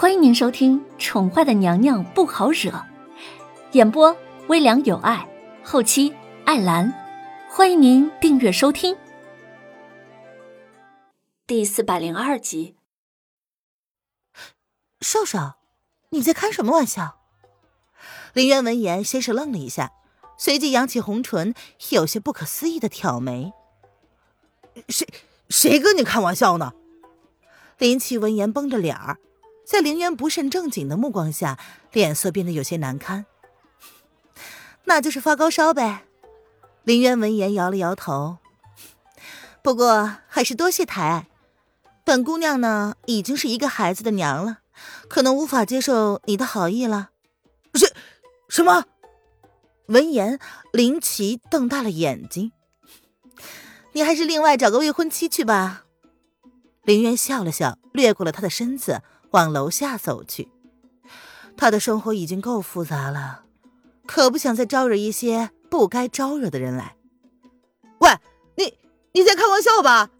欢迎您收听《宠坏的娘娘不好惹》，演播微凉有爱，后期艾兰。欢迎您订阅收听。第四百零二集。少少，你在开什么玩笑？林渊闻言，先是愣了一下，随即扬起红唇，有些不可思议的挑眉：“谁谁跟你开玩笑呢？”林奇闻言，绷着脸儿。在凌渊不甚正经的目光下，脸色变得有些难堪。那就是发高烧呗。凌渊闻言摇了摇头。不过还是多谢抬爱。本姑娘呢，已经是一个孩子的娘了，可能无法接受你的好意了。是什么？闻言，林奇瞪大了眼睛。你还是另外找个未婚妻去吧。林渊笑了笑，掠过了他的身子。往楼下走去，他的生活已经够复杂了，可不想再招惹一些不该招惹的人来。喂，你你在开玩笑吧？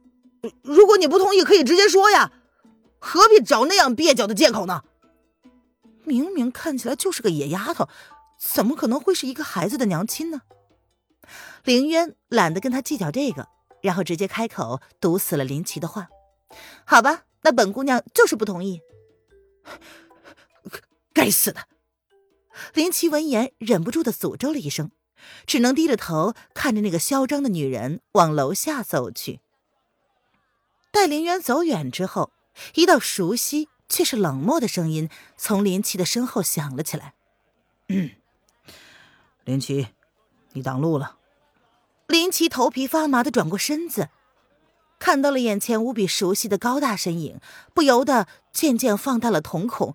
如果你不同意，可以直接说呀，何必找那样蹩脚的借口呢？明明看起来就是个野丫头，怎么可能会是一个孩子的娘亲呢？凌渊懒得跟他计较这个，然后直接开口堵死了林奇的话。好吧，那本姑娘就是不同意。该死的！林奇闻言忍不住的诅咒了一声，只能低着头看着那个嚣张的女人往楼下走去。待林渊走远之后，一道熟悉却是冷漠的声音从林奇的身后响了起来：“嗯，林奇，你挡路了。”林奇头皮发麻的转过身子。看到了眼前无比熟悉的高大身影，不由得渐渐放大了瞳孔。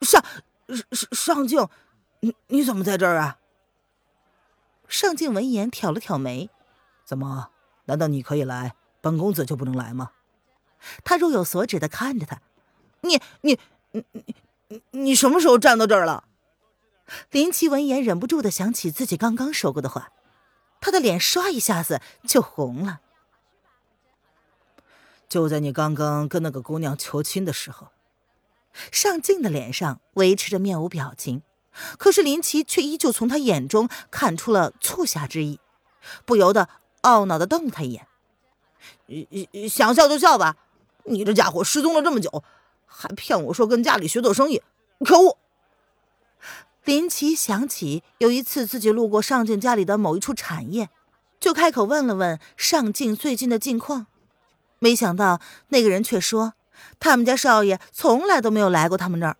上上上镜，你你怎么在这儿啊？上镜闻言挑了挑眉，怎么？难道你可以来，本公子就不能来吗？他若有所指的看着他，你你你你你什么时候站到这儿了？林奇闻言忍不住的想起自己刚刚说过的话，他的脸唰一下子就红了。就在你刚刚跟那个姑娘求亲的时候，上镜的脸上维持着面无表情，可是林奇却依旧从他眼中看出了促狭之意，不由得懊恼的瞪了他一眼。想笑就笑吧，你这家伙失踪了这么久，还骗我说跟家里学做生意，可恶！林奇想起有一次自己路过上镜家里的某一处产业，就开口问了问上镜最近的近况。没想到那个人却说，他们家少爷从来都没有来过他们那儿。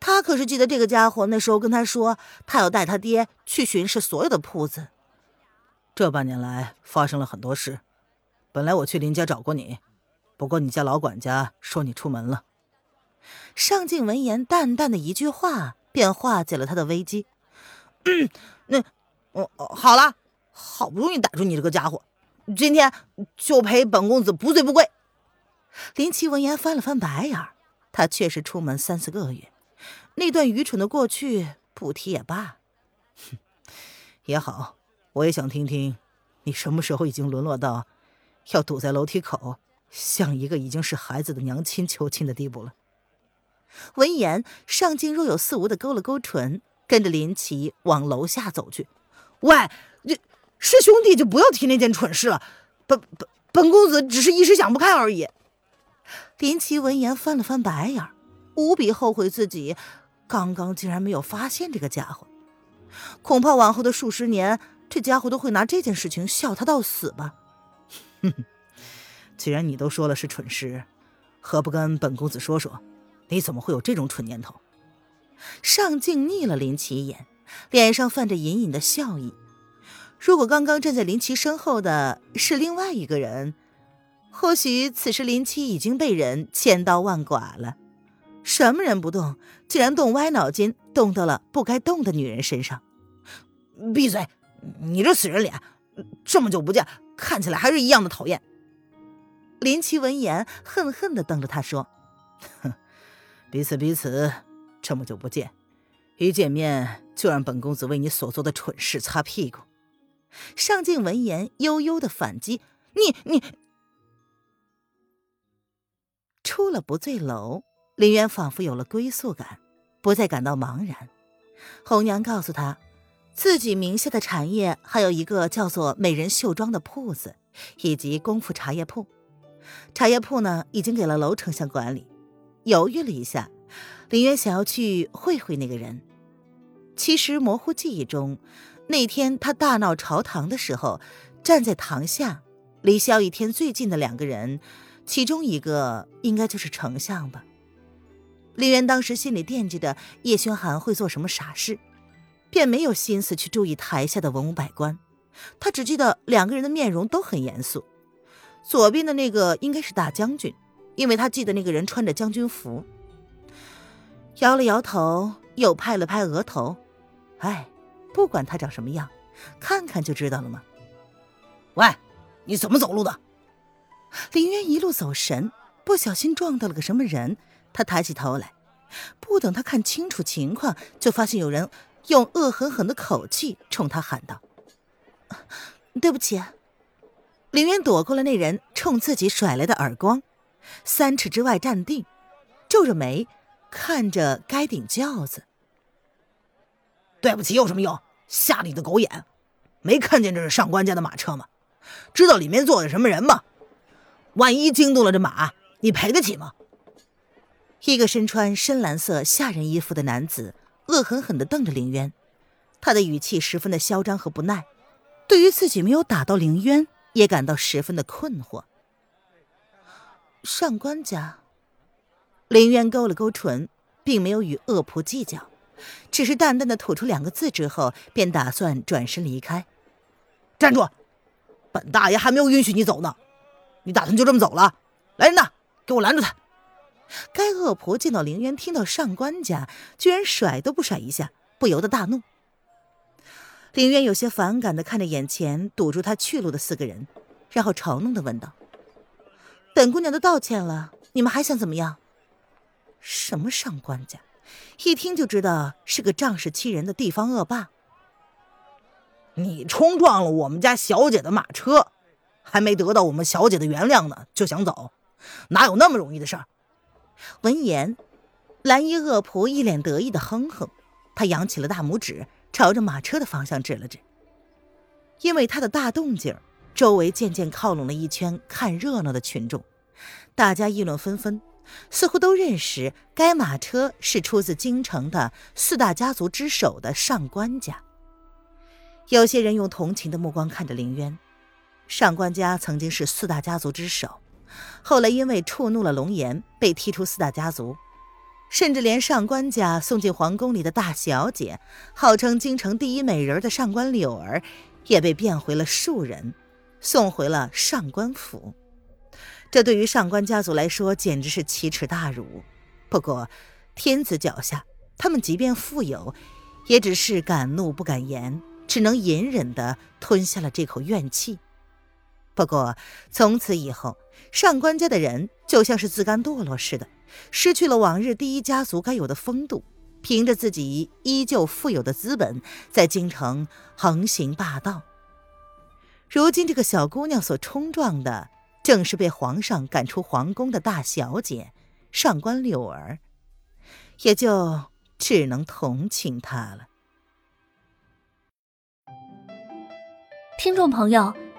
他可是记得这个家伙那时候跟他说，他要带他爹去巡视所有的铺子。这半年来发生了很多事，本来我去林家找过你，不过你家老管家说你出门了。尚敬闻言，淡淡的一句话便化解了他的危机。嗯，那，哦，好了，好不容易逮住你这个家伙。今天就陪本公子不醉不归。林奇闻言翻了翻白眼儿，他确实出门三四个月，那段愚蠢的过去不提也罢。哼，也好，我也想听听，你什么时候已经沦落到要堵在楼梯口，向一个已经是孩子的娘亲求亲的地步了。闻言，上镜若有似无的勾了勾唇，跟着林奇往楼下走去。喂，这。是兄弟就不要提那件蠢事了，本本本公子只是一时想不开而已。林奇闻言翻了翻白眼，无比后悔自己刚刚竟然没有发现这个家伙。恐怕往后的数十年，这家伙都会拿这件事情笑他到死吧。哼哼，既然你都说了是蠢事，何不跟本公子说说，你怎么会有这种蠢念头？上镜睨了林奇一眼，脸上泛着隐隐的笑意。如果刚刚站在林奇身后的是另外一个人，或许此时林七已经被人千刀万剐了。什么人不动，竟然动歪脑筋，动到了不该动的女人身上？闭嘴！你这死人脸，这么久不见，看起来还是一样的讨厌。林七闻言，恨恨地瞪着他说：“哼，彼此彼此，这么久不见，一见面就让本公子为你所做的蠢事擦屁股。”上镜闻言，悠悠的反击：“你你！”出了不醉楼，林渊仿佛有了归宿感，不再感到茫然。红娘告诉他，自己名下的产业还有一个叫做“美人绣庄”的铺子，以及功夫茶叶铺。茶叶铺呢，已经给了娄丞相管理。犹豫了一下，林渊想要去会会那个人。其实模糊记忆中，那天他大闹朝堂的时候，站在堂下，离萧逸天最近的两个人，其中一个应该就是丞相吧。林渊当时心里惦记着叶轩寒会做什么傻事，便没有心思去注意台下的文武百官。他只记得两个人的面容都很严肃，左边的那个应该是大将军，因为他记得那个人穿着将军服。摇了摇头，又拍了拍额头，哎，不管他长什么样，看看就知道了吗？喂，你怎么走路的？林渊一路走神，不小心撞到了个什么人。他抬起头来，不等他看清楚情况，就发现有人用恶狠狠的口气冲他喊道：“对不起。”林渊躲过了那人冲自己甩来的耳光，三尺之外站定，皱着眉看着该顶轿子。对不起有什么用？瞎你的狗眼！没看见这是上官家的马车吗？知道里面坐的什么人吗？万一惊动了这马，你赔得起吗？一个身穿深蓝色下人衣服的男子恶狠狠地瞪着凌渊，他的语气十分的嚣张和不耐，对于自己没有打到凌渊，也感到十分的困惑。上官家，凌渊勾了勾唇，并没有与恶仆计较，只是淡淡的吐出两个字之后，便打算转身离开。站住！本大爷还没有允许你走呢，你打算就这么走了？来人呐，给我拦住他！该恶婆见到凌渊听到上官家，居然甩都不甩一下，不由得大怒。凌渊有些反感的看着眼前堵住他去路的四个人，然后嘲弄的问道：“本姑娘都道歉了，你们还想怎么样？”什么上官家，一听就知道是个仗势欺人的地方恶霸。你冲撞了我们家小姐的马车，还没得到我们小姐的原谅呢，就想走，哪有那么容易的事儿？闻言，蓝衣恶仆一脸得意的哼哼，他扬起了大拇指，朝着马车的方向指了指。因为他的大动静，周围渐渐靠拢了一圈看热闹的群众，大家议论纷纷，似乎都认识该马车是出自京城的四大家族之首的上官家。有些人用同情的目光看着林渊，上官家曾经是四大家族之首。后来因为触怒了龙颜，被踢出四大家族，甚至连上官家送进皇宫里的大小姐，号称京城第一美人的上官柳儿，也被变回了庶人，送回了上官府。这对于上官家族来说简直是奇耻大辱。不过天子脚下，他们即便富有，也只是敢怒不敢言，只能隐忍的吞下了这口怨气。不过从此以后，上官家的人就像是自甘堕落似的，失去了往日第一家族该有的风度，凭着自己依旧富有的资本，在京城横行霸道。如今这个小姑娘所冲撞的，正是被皇上赶出皇宫的大小姐上官柳儿，也就只能同情她了。听众朋友。